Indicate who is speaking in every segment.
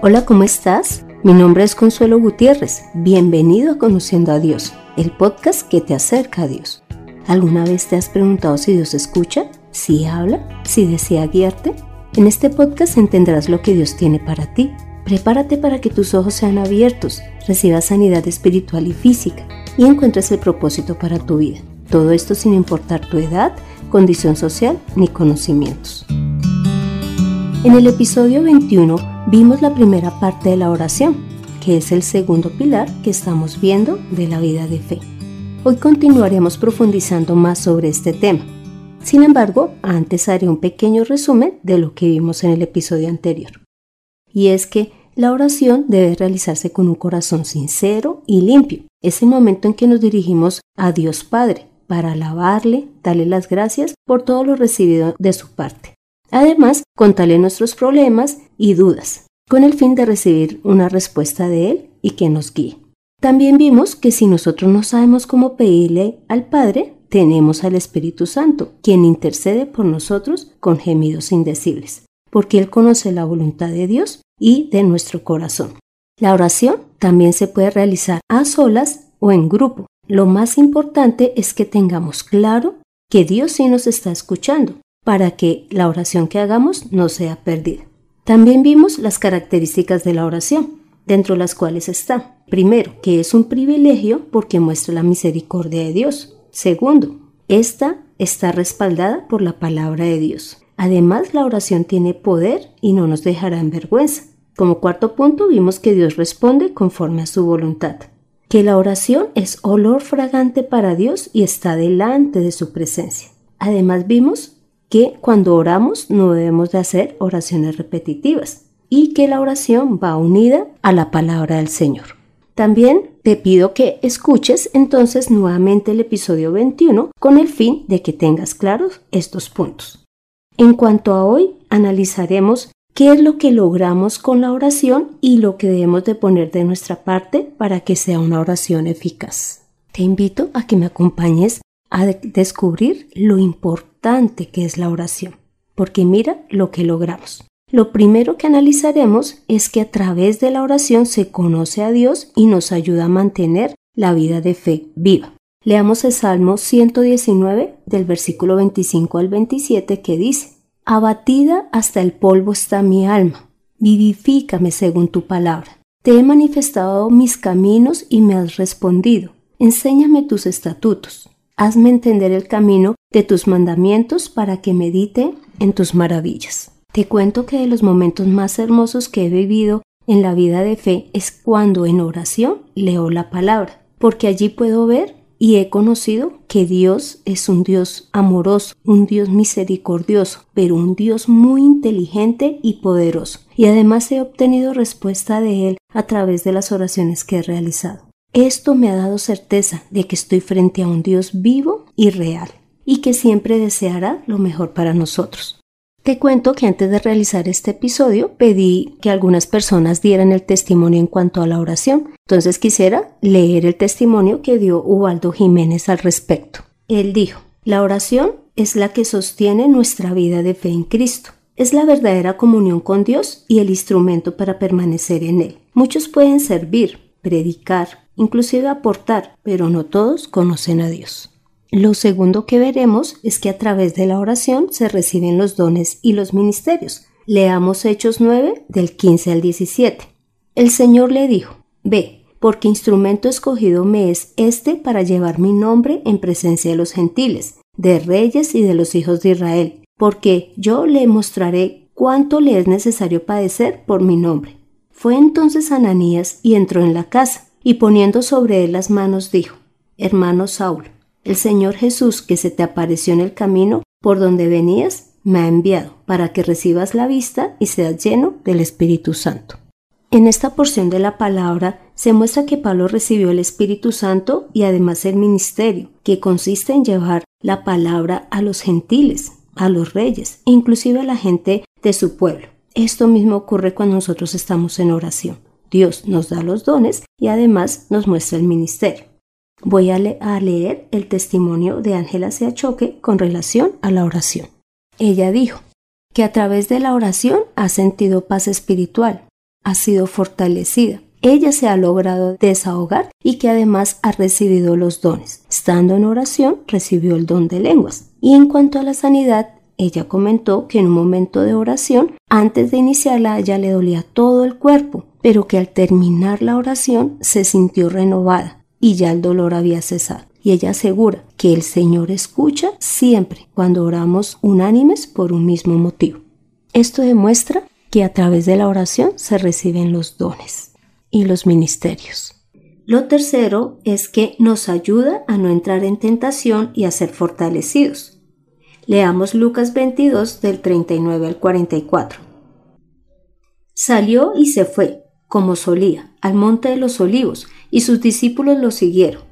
Speaker 1: Hola, ¿cómo estás? Mi nombre es Consuelo Gutiérrez. Bienvenido a Conociendo a Dios, el podcast que te acerca a Dios. ¿Alguna vez te has preguntado si Dios escucha, si habla, si desea guiarte? En este podcast entenderás lo que Dios tiene para ti. Prepárate para que tus ojos sean abiertos, recibas sanidad espiritual y física y encuentres el propósito para tu vida. Todo esto sin importar tu edad, condición social ni conocimientos. En el episodio 21 vimos la primera parte de la oración, que es el segundo pilar que estamos viendo de la vida de fe. Hoy continuaremos profundizando más sobre este tema. Sin embargo, antes haré un pequeño resumen de lo que vimos en el episodio anterior. Y es que la oración debe realizarse con un corazón sincero y limpio. Es el momento en que nos dirigimos a Dios Padre para alabarle, darle las gracias por todo lo recibido de su parte. Además, contarle nuestros problemas y dudas, con el fin de recibir una respuesta de Él y que nos guíe. También vimos que si nosotros no sabemos cómo pedirle al Padre, tenemos al Espíritu Santo, quien intercede por nosotros con gemidos indecibles, porque Él conoce la voluntad de Dios y de nuestro corazón. La oración también se puede realizar a solas o en grupo. Lo más importante es que tengamos claro que Dios sí nos está escuchando para que la oración que hagamos no sea perdida. También vimos las características de la oración, dentro de las cuales está, primero, que es un privilegio porque muestra la misericordia de Dios. Segundo, esta está respaldada por la palabra de Dios. Además, la oración tiene poder y no nos dejará en vergüenza. Como cuarto punto, vimos que Dios responde conforme a su voluntad, que la oración es olor fragante para Dios y está delante de su presencia. Además, vimos que cuando oramos no debemos de hacer oraciones repetitivas y que la oración va unida a la palabra del Señor. También te pido que escuches entonces nuevamente el episodio 21 con el fin de que tengas claros estos puntos. En cuanto a hoy, analizaremos qué es lo que logramos con la oración y lo que debemos de poner de nuestra parte para que sea una oración eficaz. Te invito a que me acompañes a descubrir lo importante que es la oración, porque mira lo que logramos. Lo primero que analizaremos es que a través de la oración se conoce a Dios y nos ayuda a mantener la vida de fe viva. Leamos el Salmo 119 del versículo 25 al 27 que dice, Abatida hasta el polvo está mi alma, vivifícame según tu palabra. Te he manifestado mis caminos y me has respondido. Enséñame tus estatutos hazme entender el camino de tus mandamientos para que medite en tus maravillas. Te cuento que de los momentos más hermosos que he vivido en la vida de fe es cuando en oración leo la palabra, porque allí puedo ver y he conocido que Dios es un Dios amoroso, un Dios misericordioso, pero un Dios muy inteligente y poderoso. Y además he obtenido respuesta de Él a través de las oraciones que he realizado. Esto me ha dado certeza de que estoy frente a un Dios vivo y real y que siempre deseará lo mejor para nosotros. Te cuento que antes de realizar este episodio pedí que algunas personas dieran el testimonio en cuanto a la oración, entonces quisiera leer el testimonio que dio Ubaldo Jiménez al respecto. Él dijo, la oración es la que sostiene nuestra vida de fe en Cristo. Es la verdadera comunión con Dios y el instrumento para permanecer en Él. Muchos pueden servir, predicar, inclusive aportar, pero no todos conocen a Dios. Lo segundo que veremos es que a través de la oración se reciben los dones y los ministerios. Leamos Hechos 9 del 15 al 17. El Señor le dijo, Ve, porque instrumento escogido me es este para llevar mi nombre en presencia de los gentiles, de reyes y de los hijos de Israel, porque yo le mostraré cuánto le es necesario padecer por mi nombre. Fue entonces Ananías y entró en la casa y poniendo sobre él las manos dijo, Hermano Saúl, el Señor Jesús que se te apareció en el camino por donde venías, me ha enviado para que recibas la vista y seas lleno del Espíritu Santo. En esta porción de la palabra se muestra que Pablo recibió el Espíritu Santo y además el ministerio, que consiste en llevar la palabra a los gentiles, a los reyes, inclusive a la gente de su pueblo. Esto mismo ocurre cuando nosotros estamos en oración. Dios nos da los dones y además nos muestra el ministerio. Voy a, leer el testimonio de Ángela Seachoque con relación a la oración. Ella dijo, que a través de la oración ha sentido paz espiritual, ha sido fortalecida. Ella se ha logrado desahogar y que además ha recibido los dones. Estando en oración, recibió el don de lenguas. Y en cuanto a la sanidad, ella comentó que en un momento de oración, antes de iniciarla, a ella le dolía todo el cuerpo, pero que al terminar la oración se sintió renovada y ya el dolor había cesado. Y ella asegura que el Señor escucha siempre cuando oramos unánimes por un mismo motivo. Esto demuestra que a través de la oración se reciben los dones y los ministerios. Lo tercero es que nos ayuda a no entrar en tentación y a ser fortalecidos. Leamos Lucas 22 del 39 al 44. Salió y se fue, como solía, al monte de los olivos, y sus discípulos lo siguieron.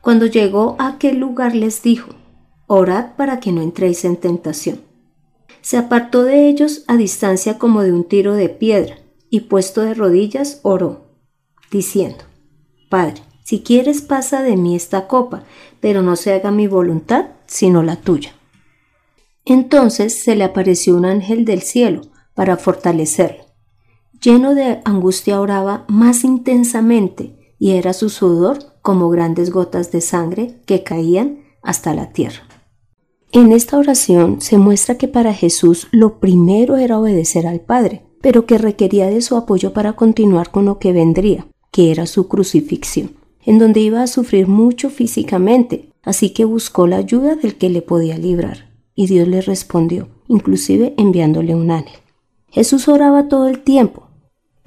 Speaker 1: Cuando llegó a aquel lugar les dijo, Orad para que no entréis en tentación. Se apartó de ellos a distancia como de un tiro de piedra, y puesto de rodillas oró, diciendo, Padre, si quieres pasa de mí esta copa, pero no se haga mi voluntad, sino la tuya. Entonces se le apareció un ángel del cielo para fortalecerlo. Lleno de angustia oraba más intensamente y era su sudor como grandes gotas de sangre que caían hasta la tierra. En esta oración se muestra que para Jesús lo primero era obedecer al Padre, pero que requería de su apoyo para continuar con lo que vendría, que era su crucifixión, en donde iba a sufrir mucho físicamente, así que buscó la ayuda del que le podía librar y Dios le respondió, inclusive enviándole un ángel. Jesús oraba todo el tiempo,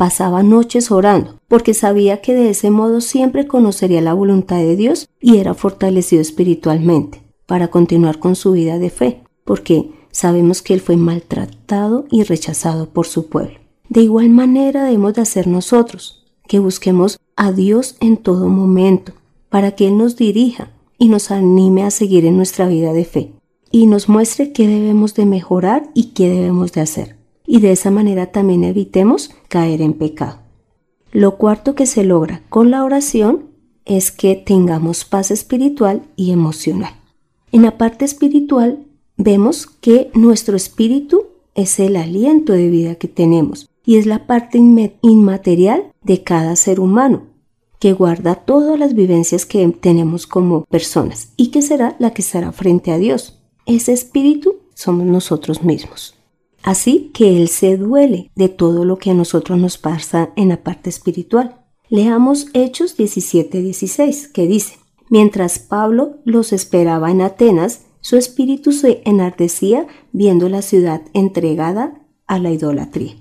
Speaker 1: pasaba noches orando, porque sabía que de ese modo siempre conocería la voluntad de Dios y era fortalecido espiritualmente para continuar con su vida de fe, porque sabemos que él fue maltratado y rechazado por su pueblo. De igual manera debemos de hacer nosotros, que busquemos a Dios en todo momento, para que Él nos dirija y nos anime a seguir en nuestra vida de fe y nos muestre qué debemos de mejorar y qué debemos de hacer. Y de esa manera también evitemos caer en pecado. Lo cuarto que se logra con la oración es que tengamos paz espiritual y emocional. En la parte espiritual vemos que nuestro espíritu es el aliento de vida que tenemos y es la parte inmaterial de cada ser humano que guarda todas las vivencias que tenemos como personas y que será la que estará frente a Dios. Ese espíritu somos nosotros mismos. Así que Él se duele de todo lo que a nosotros nos pasa en la parte espiritual. Leamos Hechos 17:16, que dice, Mientras Pablo los esperaba en Atenas, su espíritu se enardecía viendo la ciudad entregada a la idolatría.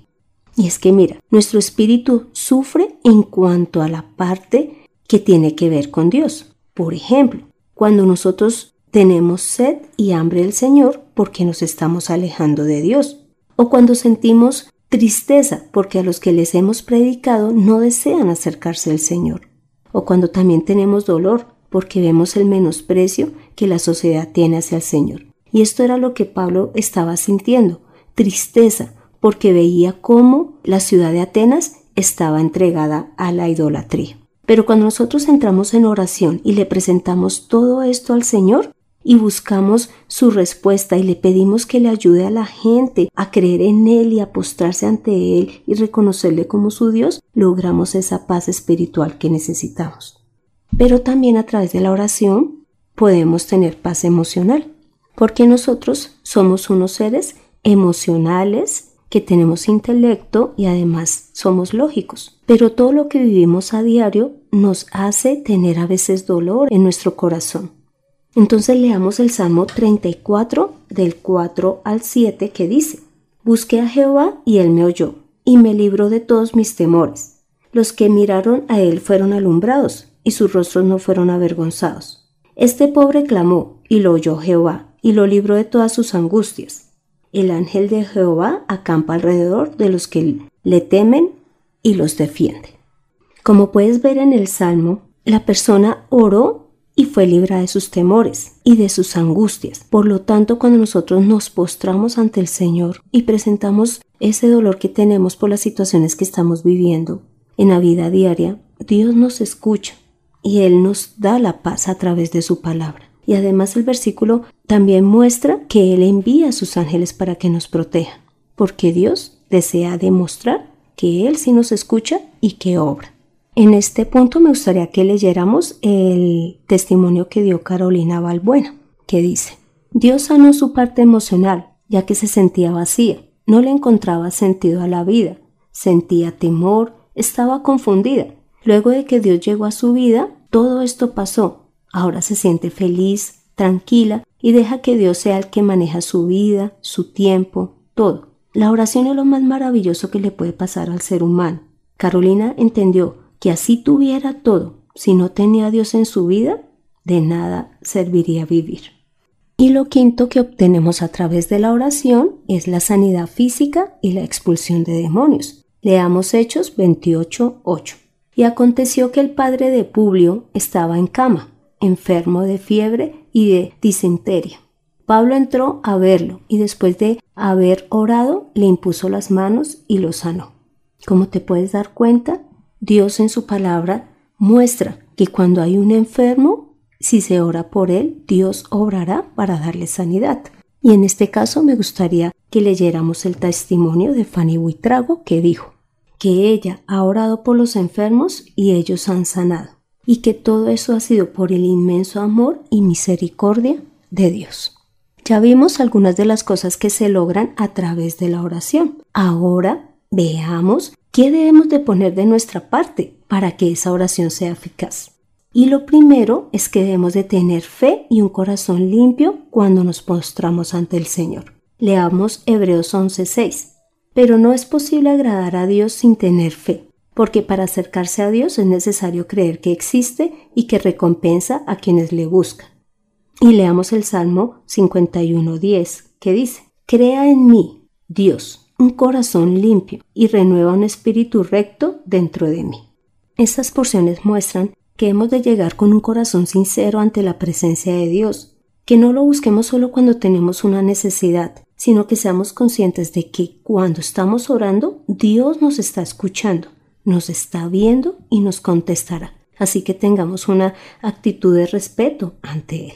Speaker 1: Y es que mira, nuestro espíritu sufre en cuanto a la parte que tiene que ver con Dios. Por ejemplo, cuando nosotros tenemos sed y hambre del Señor porque nos estamos alejando de Dios. O cuando sentimos tristeza porque a los que les hemos predicado no desean acercarse al Señor. O cuando también tenemos dolor porque vemos el menosprecio que la sociedad tiene hacia el Señor. Y esto era lo que Pablo estaba sintiendo, tristeza, porque veía cómo la ciudad de Atenas estaba entregada a la idolatría. Pero cuando nosotros entramos en oración y le presentamos todo esto al Señor, y buscamos su respuesta y le pedimos que le ayude a la gente a creer en Él y a postrarse ante Él y reconocerle como su Dios, logramos esa paz espiritual que necesitamos. Pero también a través de la oración podemos tener paz emocional, porque nosotros somos unos seres emocionales que tenemos intelecto y además somos lógicos. Pero todo lo que vivimos a diario nos hace tener a veces dolor en nuestro corazón entonces leamos el Salmo 34 del 4 al 7 que dice, Busqué a Jehová y él me oyó, y me libró de todos mis temores. Los que miraron a él fueron alumbrados, y sus rostros no fueron avergonzados. Este pobre clamó, y lo oyó Jehová, y lo libró de todas sus angustias. El ángel de Jehová acampa alrededor de los que le temen y los defiende. Como puedes ver en el Salmo, la persona oró y fue librada de sus temores y de sus angustias. Por lo tanto, cuando nosotros nos postramos ante el Señor y presentamos ese dolor que tenemos por las situaciones que estamos viviendo en la vida diaria, Dios nos escucha y Él nos da la paz a través de su palabra. Y además el versículo también muestra que Él envía a sus ángeles para que nos protejan. porque Dios desea demostrar que Él sí nos escucha y que obra. En este punto me gustaría que leyéramos el testimonio que dio Carolina Balbuena, que dice, Dios sanó su parte emocional, ya que se sentía vacía, no le encontraba sentido a la vida, sentía temor, estaba confundida. Luego de que Dios llegó a su vida, todo esto pasó. Ahora se siente feliz, tranquila y deja que Dios sea el que maneja su vida, su tiempo, todo. La oración es lo más maravilloso que le puede pasar al ser humano. Carolina entendió que así tuviera todo, si no tenía a Dios en su vida, de nada serviría vivir. Y lo quinto que obtenemos a través de la oración es la sanidad física y la expulsión de demonios. Leamos Hechos 28.8. Y aconteció que el padre de Publio estaba en cama, enfermo de fiebre y de disenteria. Pablo entró a verlo y después de haber orado le impuso las manos y lo sanó. Como te puedes dar cuenta, Dios en su palabra muestra que cuando hay un enfermo, si se ora por él, Dios obrará para darle sanidad. Y en este caso me gustaría que leyéramos el testimonio de Fanny Buitrago que dijo que ella ha orado por los enfermos y ellos han sanado, y que todo eso ha sido por el inmenso amor y misericordia de Dios. Ya vimos algunas de las cosas que se logran a través de la oración. Ahora veamos qué debemos de poner de nuestra parte para que esa oración sea eficaz. Y lo primero es que debemos de tener fe y un corazón limpio cuando nos postramos ante el Señor. Leamos Hebreos 11:6. Pero no es posible agradar a Dios sin tener fe, porque para acercarse a Dios es necesario creer que existe y que recompensa a quienes le buscan. Y leamos el Salmo 51.10, que dice, Crea en mí, Dios, un corazón limpio y renueva un espíritu recto dentro de mí. Estas porciones muestran que hemos de llegar con un corazón sincero ante la presencia de Dios, que no lo busquemos solo cuando tenemos una necesidad, sino que seamos conscientes de que cuando estamos orando, Dios nos está escuchando, nos está viendo y nos contestará. Así que tengamos una actitud de respeto ante Él.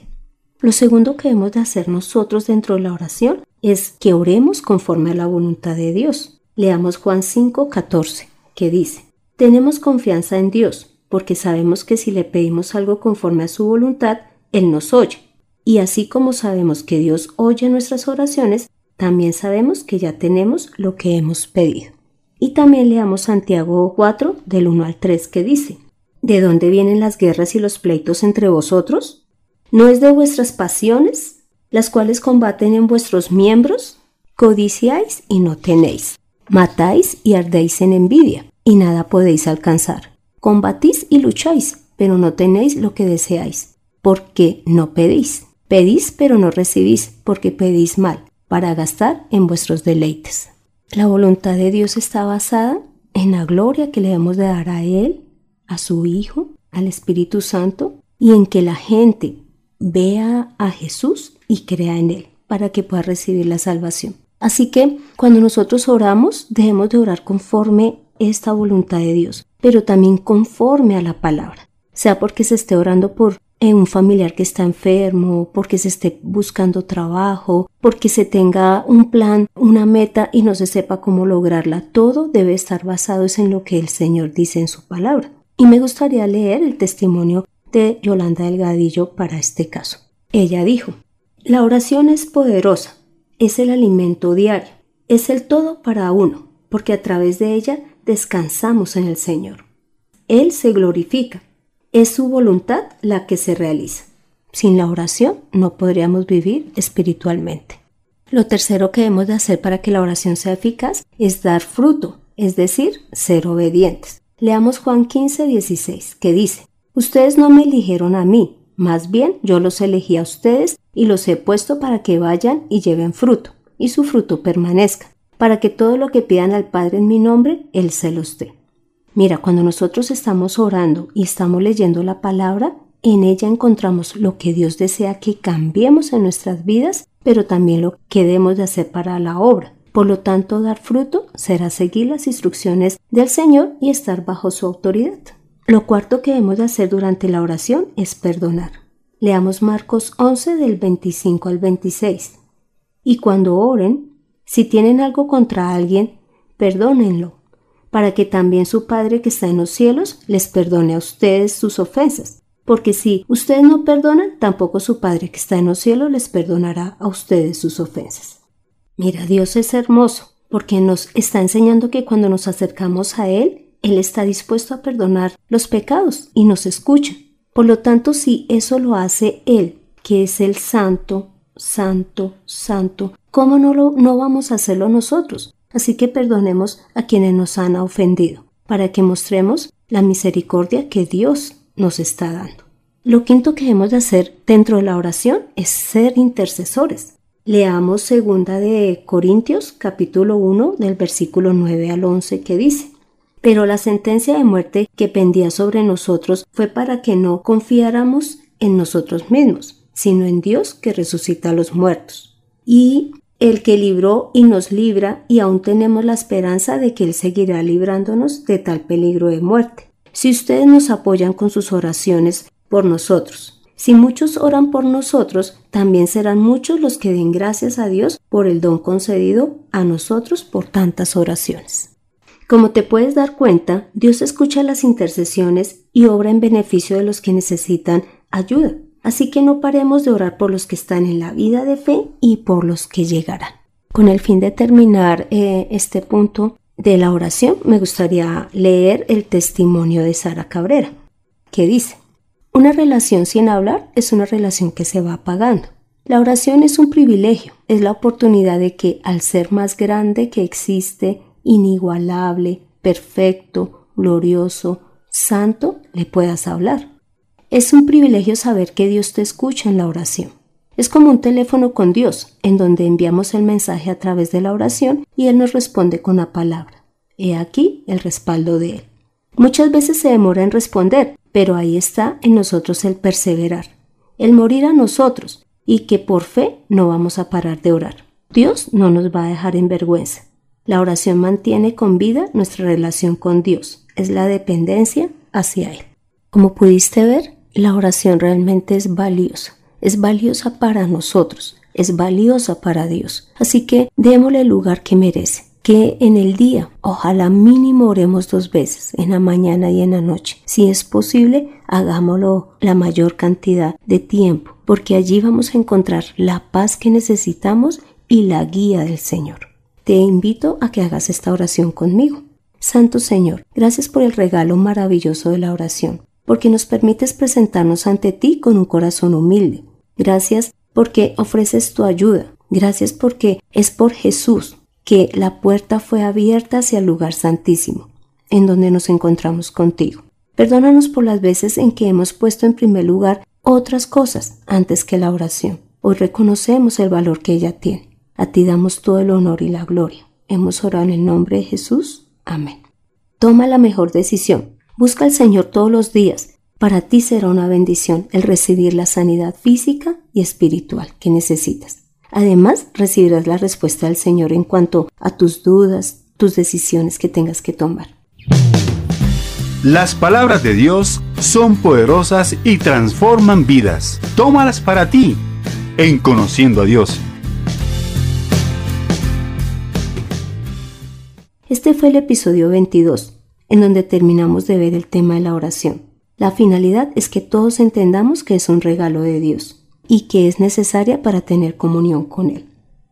Speaker 1: Lo segundo que hemos de hacer nosotros dentro de la oración es que oremos conforme a la voluntad de Dios. Leamos Juan 5, 14, que dice, Tenemos confianza en Dios, porque sabemos que si le pedimos algo conforme a su voluntad, Él nos oye. Y así como sabemos que Dios oye nuestras oraciones, también sabemos que ya tenemos lo que hemos pedido. Y también leamos Santiago 4 del 1 al 3 que dice, ¿De dónde vienen las guerras y los pleitos entre vosotros? ¿No es de vuestras pasiones, las cuales combaten en vuestros miembros? Codiciáis y no tenéis. Matáis y ardéis en envidia, y nada podéis alcanzar. Combatís y lucháis, pero no tenéis lo que deseáis, porque no pedís. Pedís, pero no recibís, porque pedís mal, para gastar en vuestros deleites. La voluntad de Dios está basada en la gloria que le debemos de dar a Él, a su Hijo, al Espíritu Santo, y en que la gente vea a Jesús y crea en Él para que pueda recibir la salvación. Así que cuando nosotros oramos, debemos de orar conforme esta voluntad de Dios, pero también conforme a la palabra, sea porque se esté orando por eh, un familiar que está enfermo, porque se esté buscando trabajo, porque se tenga un plan, una meta y no se sepa cómo lograrla. Todo debe estar basado en lo que el Señor dice en su palabra. Y me gustaría leer el testimonio de Yolanda Delgadillo para este caso. Ella dijo, la oración es poderosa, es el alimento diario, es el todo para uno, porque a través de ella descansamos en el Señor. Él se glorifica, es su voluntad la que se realiza. Sin la oración no podríamos vivir espiritualmente. Lo tercero que hemos de hacer para que la oración sea eficaz es dar fruto, es decir, ser obedientes. Leamos Juan 15, 16, que dice, Ustedes no me eligieron a mí, más bien yo los elegí a ustedes y los he puesto para que vayan y lleven fruto, y su fruto permanezca, para que todo lo que pidan al Padre en mi nombre, Él se los dé. Mira, cuando nosotros estamos orando y estamos leyendo la palabra, en ella encontramos lo que Dios desea que cambiemos en nuestras vidas, pero también lo que debemos de hacer para la obra. Por lo tanto, dar fruto será seguir las instrucciones del Señor y estar bajo su autoridad. Lo cuarto que hemos de hacer durante la oración es perdonar. Leamos Marcos 11 del 25 al 26. Y cuando oren, Si tienen algo contra alguien, perdónenlo, para que también su Padre que está en los cielos les perdone a ustedes sus ofensas. Porque si ustedes no perdonan, tampoco su Padre que está en los cielos les perdonará a ustedes sus ofensas. Mira, Dios es hermoso, porque nos está enseñando que cuando nos acercamos a Él, Él está dispuesto a perdonar los pecados y nos escucha. Por lo tanto, si eso lo hace Él, que es el santo, santo, santo, ¿cómo no, lo, no vamos a hacerlo nosotros? Así que perdonemos a quienes nos han ofendido, para que mostremos la misericordia que Dios nos está dando. Lo quinto que hemos de hacer dentro de la oración es ser intercesores. Leamos segunda de Corintios capítulo 1 del versículo 9 al 11 que dice, Pero la sentencia de muerte que pendía sobre nosotros fue para que no confiáramos en nosotros mismos, sino en Dios que resucita a los muertos. Y el que libró y nos libra y aún tenemos la esperanza de que Él seguirá librándonos de tal peligro de muerte. Si ustedes nos apoyan con sus oraciones por nosotros, si muchos oran por nosotros, también serán muchos los que den gracias a Dios por el don concedido a nosotros por tantas oraciones. Como te puedes dar cuenta, Dios escucha las intercesiones y obra en beneficio de los que necesitan ayuda. Así que no paremos de orar por los que están en la vida de fe y por los que llegarán. Con el fin de terminar eh, este punto de la oración, me gustaría leer el testimonio de Sara Cabrera, que dice, una relación sin hablar es una relación que se va apagando. La oración es un privilegio, es la oportunidad de que al ser más grande que existe, inigualable, perfecto, glorioso, santo, le puedas hablar. Es un privilegio saber que Dios te escucha en la oración. Es como un teléfono con Dios, en donde enviamos el mensaje a través de la oración y Él nos responde con la palabra. He aquí el respaldo de Él. Muchas veces se demora en responder, pero ahí está en nosotros el perseverar, el morir a nosotros y que por fe no vamos a parar de orar. Dios no nos va a dejar en vergüenza. La oración mantiene con vida nuestra relación con Dios, es la dependencia hacia Él. Como pudiste ver, la oración realmente es valiosa, es valiosa para nosotros, es valiosa para Dios. Así que démosle el lugar que merece que en el día, ojalá mínimo oremos dos veces, en la mañana y en la noche. Si es posible, hagámoslo la mayor cantidad de tiempo, porque allí vamos a encontrar la paz que necesitamos y la guía del Señor. Te invito a que hagas esta oración conmigo. Santo Señor, gracias por el regalo maravilloso de la oración, porque nos permites presentarnos ante ti con un corazón humilde. Gracias porque ofreces tu ayuda. Gracias porque es por Jesús, que la puerta fue abierta hacia el lugar santísimo, en donde nos encontramos contigo. Perdónanos por las veces en que hemos puesto en primer lugar otras cosas antes que la oración. Hoy reconocemos el valor que ella tiene. A ti damos todo el honor y la gloria. Hemos orado en el nombre de Jesús. Amén. Toma la mejor decisión. Busca al Señor todos los días. Para ti será una bendición el recibir la sanidad física y espiritual que necesitas. Además, recibirás la respuesta del Señor en cuanto a tus dudas, tus decisiones que tengas que tomar.
Speaker 2: Las palabras de Dios son poderosas y transforman vidas. Tómalas para ti en Conociendo a Dios.
Speaker 1: Este fue el episodio 22, en donde terminamos de ver el tema de la oración. La finalidad es que todos entendamos que es un regalo de Dios y que es necesaria para tener comunión con Él.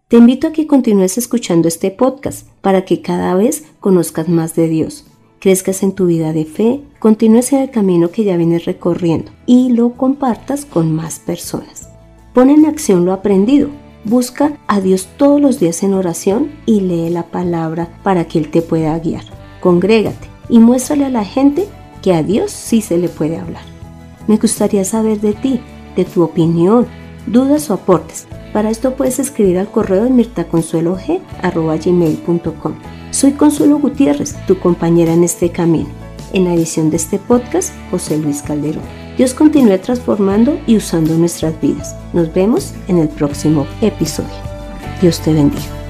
Speaker 1: Te invito a que continúes escuchando este podcast para que cada vez conozcas más de Dios, crezcas en tu vida de fe, continúes en el camino que ya vienes recorriendo y lo compartas con más personas. Pon en acción lo aprendido. Busca a Dios todos los días en oración y lee la palabra para que Él te pueda guiar. Congrégate y muéstrale a la gente que a Dios sí se le puede hablar. Me gustaría saber de ti de tu opinión, dudas o aportes. Para esto puedes escribir al correo de mirtaconsuelog.com. Soy Consuelo Gutiérrez, tu compañera en este camino. En la edición de este podcast, José Luis Calderón. Dios continúe transformando y usando nuestras vidas. Nos vemos en el próximo episodio. Dios te bendiga.